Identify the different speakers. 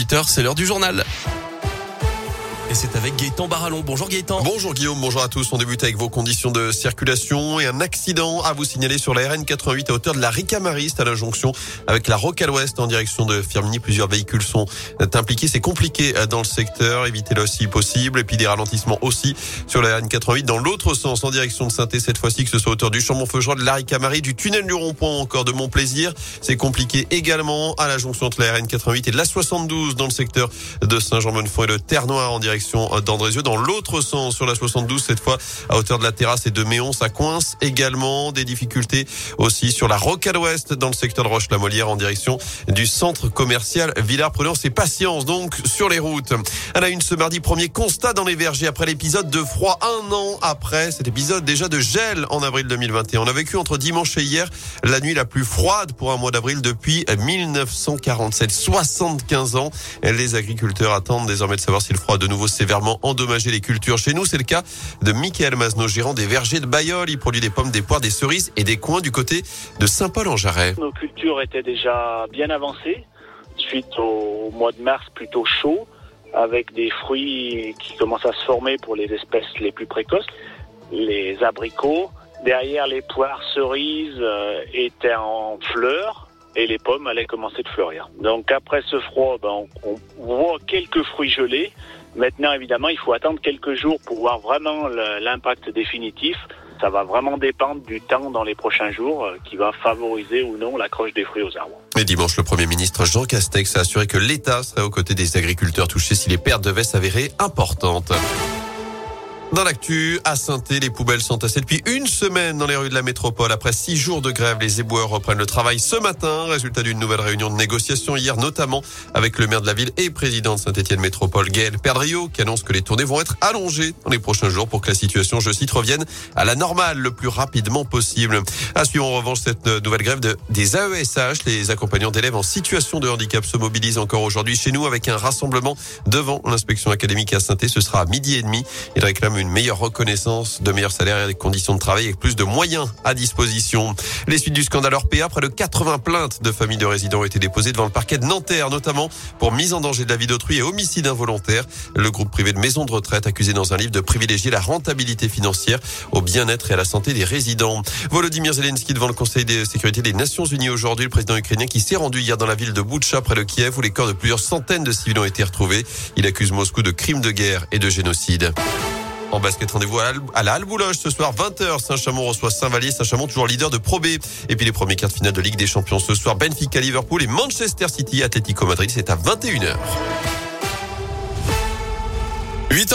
Speaker 1: 8h, c'est l'heure du journal. Et c'est avec Gaëtan Barallon. Bonjour Gaëtan.
Speaker 2: Bonjour Guillaume, bonjour à tous. On débute avec vos conditions de circulation et un accident à vous signaler sur la RN 88 à hauteur de la Ricamariste à la jonction avec la Roque à l'ouest en direction de Firminy. Plusieurs véhicules sont impliqués. C'est compliqué dans le secteur. Évitez-le si possible. Et puis des ralentissements aussi sur la RN 88 dans l'autre sens en direction de saint cette fois-ci que ce soit à hauteur du Chambon-Feugerolles, de la Ricamarie, du tunnel du rond-point encore de Montplaisir. C'est compliqué également à la jonction entre la RN 88 et de la 72 dans le secteur de Saint-Jean-Bonnefond et de Terre-Noire en direction d'Andrézieux. Dans l'autre sens, sur la 72, cette fois à hauteur de la terrasse et de Méon, ça coince également. Des difficultés aussi sur la Rocade Ouest dans le secteur de Roche-la-Molière en direction du centre commercial Villars-Prudence et patience donc sur les routes. Elle a une ce mardi premier constat dans les vergers après l'épisode de froid un an après cet épisode déjà de gel en avril 2021. On a vécu entre dimanche et hier la nuit la plus froide pour un mois d'avril depuis 1947. 75 ans. Les agriculteurs attendent désormais de savoir si le froid de nouveau sévèrement endommagé les cultures. Chez nous, c'est le cas de Michael Mazno, gérant des vergers de Bayol. Il produit des pommes, des poires, des cerises et des coins du côté de Saint-Paul-en-Jarret.
Speaker 3: Nos cultures étaient déjà bien avancées suite au mois de mars plutôt chaud avec des fruits qui commencent à se former pour les espèces les plus précoces, les abricots. Derrière, les poires cerises euh, étaient en fleurs et les pommes allaient commencer de fleurir. Donc après ce froid, ben, on voit quelques fruits gelés. Maintenant, évidemment, il faut attendre quelques jours pour voir vraiment l'impact définitif. Ça va vraiment dépendre du temps dans les prochains jours euh, qui va favoriser ou non l'accroche des fruits aux arbres.
Speaker 2: Et dimanche, le Premier ministre Jean Castex a assuré que l'État serait aux côtés des agriculteurs touchés si les pertes devaient s'avérer importantes. Dans l'actu, à saint les poubelles sont tassées depuis une semaine dans les rues de la métropole. Après six jours de grève, les éboueurs reprennent le travail ce matin. Résultat d'une nouvelle réunion de négociation hier, notamment avec le maire de la ville et président de Saint-Etienne Métropole, Gaël Perdriau, qui annonce que les tournées vont être allongées dans les prochains jours pour que la situation, je cite, revienne à la normale le plus rapidement possible. À suivre en revanche cette nouvelle grève de, des AESH. Les accompagnants d'élèves en situation de handicap se mobilisent encore aujourd'hui chez nous avec un rassemblement devant l'inspection académique à saint Ce sera à midi et demi. Ils réclament une meilleure reconnaissance, de meilleurs salaires et des conditions de travail avec plus de moyens à disposition. Les suites du scandale Orpea, près de 80 plaintes de familles de résidents ont été déposées devant le parquet de Nanterre, notamment pour mise en danger de la vie d'autrui et homicide involontaire. Le groupe privé de maisons de retraite accusé dans un livre de privilégier la rentabilité financière au bien-être et à la santé des résidents. Volodymyr Zelensky devant le Conseil de sécurité des Nations Unies aujourd'hui, le président ukrainien qui s'est rendu hier dans la ville de Boutcha près de Kiev où les corps de plusieurs centaines de civils ont été retrouvés. Il accuse Moscou de crimes de guerre et de génocide. En basket, rendez-vous à la Halle ce soir, 20h. Saint-Chamond reçoit Saint-Vallier. Saint-Chamond toujours leader de Pro B. Et puis les premiers quarts de finale de Ligue des Champions ce soir, Benfica, Liverpool et Manchester City, Atlético Madrid. C'est à 21h. 8h.